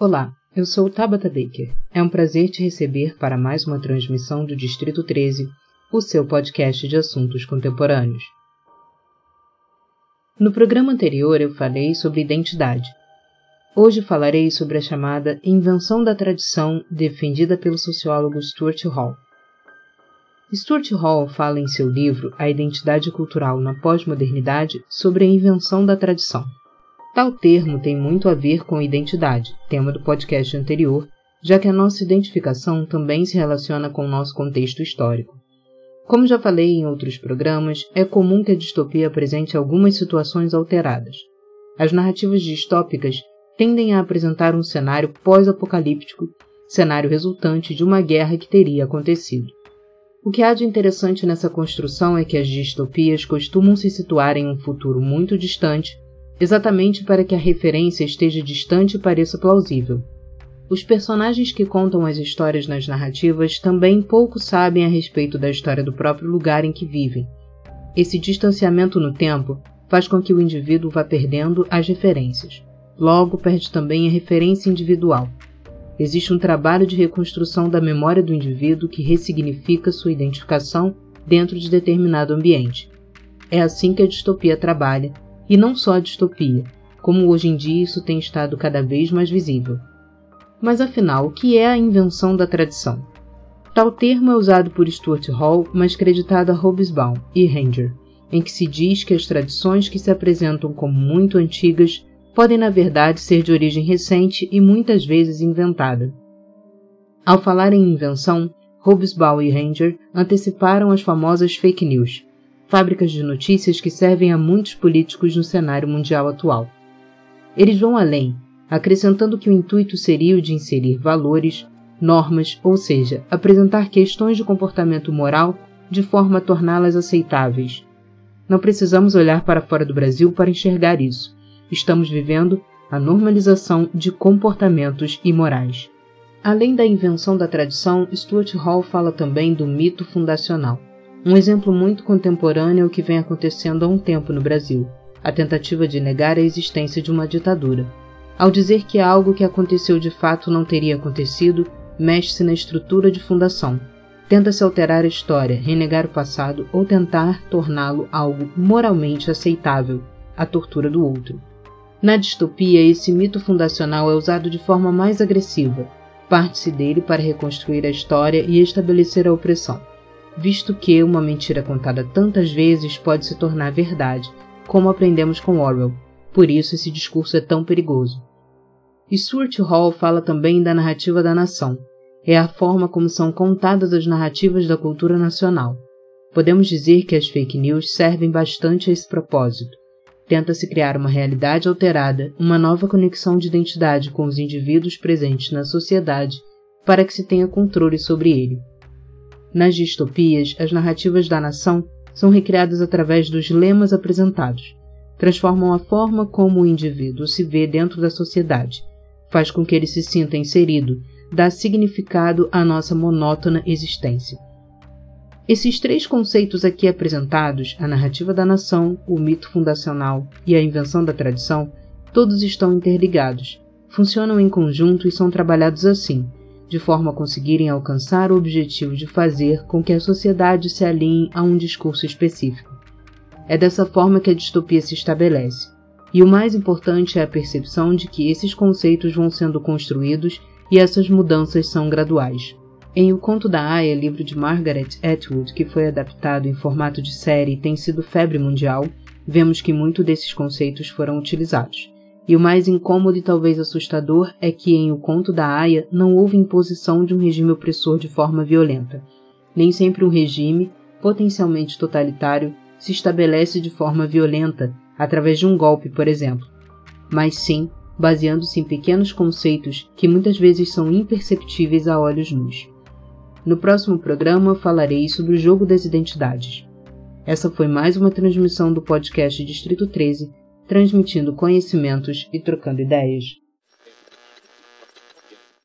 Olá, eu sou Tabata Baker. É um prazer te receber para mais uma transmissão do Distrito 13, o seu podcast de assuntos contemporâneos. No programa anterior eu falei sobre identidade. Hoje falarei sobre a chamada invenção da tradição defendida pelo sociólogo Stuart Hall. Stuart Hall fala em seu livro A Identidade Cultural na Pós-Modernidade sobre a invenção da tradição. Tal termo tem muito a ver com identidade, tema do podcast anterior, já que a nossa identificação também se relaciona com o nosso contexto histórico. Como já falei em outros programas, é comum que a distopia apresente algumas situações alteradas. As narrativas distópicas tendem a apresentar um cenário pós-apocalíptico, cenário resultante de uma guerra que teria acontecido. O que há de interessante nessa construção é que as distopias costumam se situar em um futuro muito distante exatamente para que a referência esteja distante e pareça plausível. Os personagens que contam as histórias nas narrativas também pouco sabem a respeito da história do próprio lugar em que vivem. Esse distanciamento no tempo faz com que o indivíduo vá perdendo as referências. Logo, perde também a referência individual. Existe um trabalho de reconstrução da memória do indivíduo que ressignifica sua identificação dentro de determinado ambiente. É assim que a distopia trabalha e não só a distopia, como hoje em dia isso tem estado cada vez mais visível. Mas afinal, o que é a invenção da tradição? Tal termo é usado por Stuart Hall, mas creditado a Hobsbawm e Ranger, em que se diz que as tradições que se apresentam como muito antigas podem na verdade ser de origem recente e muitas vezes inventada. Ao falar em invenção, Hobsbawm e Ranger anteciparam as famosas fake news, fábricas de notícias que servem a muitos políticos no cenário mundial atual. Eles vão além, acrescentando que o intuito seria o de inserir valores, normas, ou seja, apresentar questões de comportamento moral de forma a torná-las aceitáveis. Não precisamos olhar para fora do Brasil para enxergar isso. Estamos vivendo a normalização de comportamentos imorais. Além da invenção da tradição, Stuart Hall fala também do mito fundacional. Um exemplo muito contemporâneo é o que vem acontecendo há um tempo no Brasil, a tentativa de negar a existência de uma ditadura. Ao dizer que algo que aconteceu de fato não teria acontecido, mexe-se na estrutura de fundação. Tenta-se alterar a história, renegar o passado ou tentar torná-lo algo moralmente aceitável, a tortura do outro. Na distopia, esse mito fundacional é usado de forma mais agressiva. Parte-se dele para reconstruir a história e estabelecer a opressão visto que uma mentira contada tantas vezes pode se tornar verdade, como aprendemos com Orwell. Por isso esse discurso é tão perigoso. E Stuart Hall fala também da narrativa da nação. É a forma como são contadas as narrativas da cultura nacional. Podemos dizer que as fake news servem bastante a esse propósito. Tenta-se criar uma realidade alterada, uma nova conexão de identidade com os indivíduos presentes na sociedade, para que se tenha controle sobre ele. Nas distopias, as narrativas da nação são recriadas através dos lemas apresentados. Transformam a forma como o indivíduo se vê dentro da sociedade, faz com que ele se sinta inserido, dá significado à nossa monótona existência. Esses três conceitos aqui apresentados, a narrativa da nação, o mito fundacional e a invenção da tradição, todos estão interligados, funcionam em conjunto e são trabalhados assim, de forma a conseguirem alcançar o objetivo de fazer com que a sociedade se alinhe a um discurso específico. É dessa forma que a distopia se estabelece. E o mais importante é a percepção de que esses conceitos vão sendo construídos e essas mudanças são graduais. Em O Conto da Aya, livro de Margaret Atwood, que foi adaptado em formato de série e tem sido febre mundial, vemos que muito desses conceitos foram utilizados. E o mais incômodo e talvez assustador é que em O Conto da Aya não houve imposição de um regime opressor de forma violenta. Nem sempre um regime, potencialmente totalitário, se estabelece de forma violenta, através de um golpe, por exemplo, mas sim baseando-se em pequenos conceitos que muitas vezes são imperceptíveis a olhos nus. No próximo programa falarei sobre o jogo das identidades. Essa foi mais uma transmissão do podcast Distrito 13 transmitindo conhecimentos e trocando ideias.